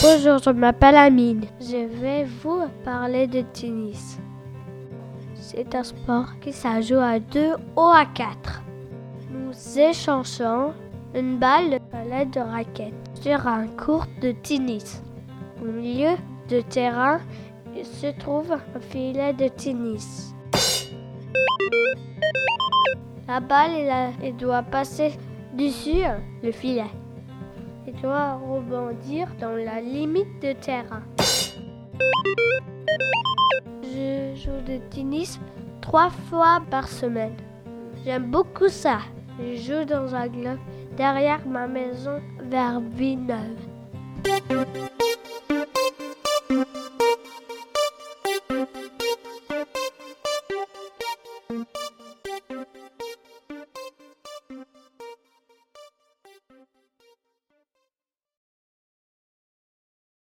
Bonjour, je m'appelle Amine. Je vais vous parler de tennis. C'est un sport qui se joue à deux ou à quatre. Nous échangeons une balle l'aide de raquette sur un court de tennis. Au milieu de terrain se trouve un filet de tennis. La balle elle doit passer dessus le filet doit rebondir dans la limite de terrain. Je joue de tennis trois fois par semaine. J'aime beaucoup ça. Je joue dans un club derrière ma maison vers Villeneuve.